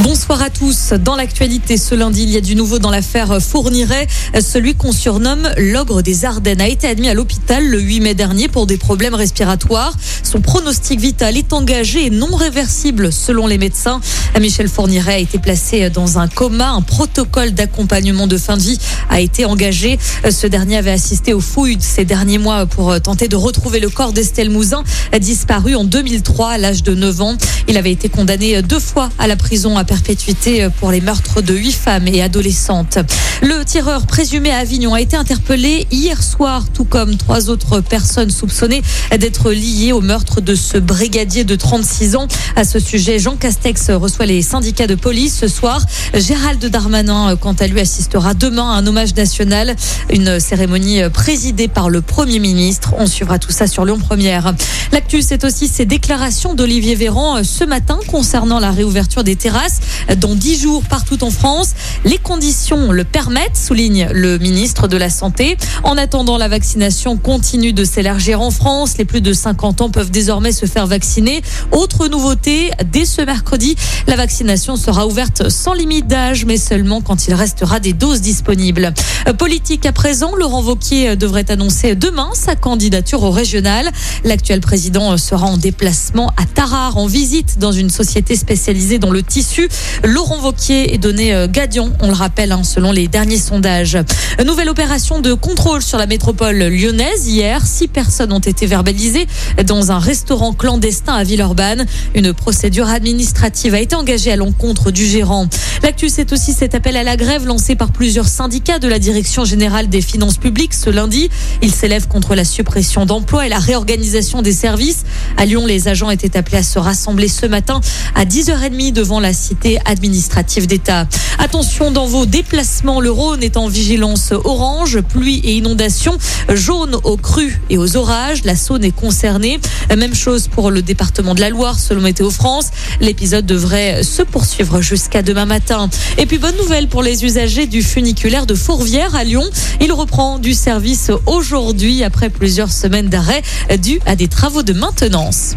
Bonsoir à tous. Dans l'actualité ce lundi, il y a du nouveau dans l'affaire Fourniret. Celui qu'on surnomme l'ogre des Ardennes a été admis à l'hôpital le 8 mai dernier pour des problèmes respiratoires. Son pronostic vital est engagé et non réversible selon les médecins. Michel Fourniret a été placé dans un coma. Un protocole d'accompagnement de fin de vie a été engagé. Ce dernier avait assisté aux fouilles ces derniers mois pour tenter de retrouver le corps d'Estelle Mouzin, disparu en 2003 à l'âge de 9 ans. Il avait été condamné deux fois à la prison perpétuité pour les meurtres de huit femmes et adolescentes. Le tireur présumé à Avignon a été interpellé hier soir, tout comme trois autres personnes soupçonnées d'être liées au meurtre de ce brigadier de 36 ans. À ce sujet, Jean Castex reçoit les syndicats de police ce soir. Gérald Darmanin, quant à lui, assistera demain à un hommage national, une cérémonie présidée par le Premier ministre. On suivra tout ça sur Lyon Première. L'actu, c'est aussi ces déclarations d'Olivier Véran ce matin concernant la réouverture des terrasses dans dix jours partout en France. Les conditions le permettent, souligne le ministre de la Santé. En attendant, la vaccination continue de s'élargir en France. Les plus de 50 ans peuvent désormais se faire vacciner. Autre nouveauté, dès ce mercredi, la vaccination sera ouverte sans limite d'âge, mais seulement quand il restera des doses disponibles. Politique à présent, Laurent Vauquier devrait annoncer demain sa candidature au régional. L'actuel président sera en déplacement à Tarare, en visite dans une société spécialisée dans le tissu. Laurent Vauquier est donné Gadion, on le rappelle, hein, selon les derniers sondages. Nouvelle opération de contrôle sur la métropole lyonnaise. Hier, six personnes ont été verbalisées dans un restaurant clandestin à Villeurbanne. Une procédure administrative a été engagée à l'encontre du gérant. L'actu, c'est aussi cet appel à la grève lancé par plusieurs syndicats de la Direction générale des finances publiques ce lundi. Il s'élève contre la suppression d'emplois et la réorganisation des services. À Lyon, les agents étaient appelés à se rassembler ce matin à 10h30 devant la cité administrative d'État. Attention dans vos déplacements, le Rhône est en vigilance orange, pluie et inondations, jaune aux crues et aux orages. La Saône est concernée. Même chose pour le département de la Loire, selon Météo France. L'épisode devrait se poursuivre jusqu'à demain matin. Et puis bonne nouvelle pour les usagers du funiculaire de Fourvière à Lyon. Il reprend du service aujourd'hui après plusieurs semaines d'arrêt dû à des travaux de maintenance.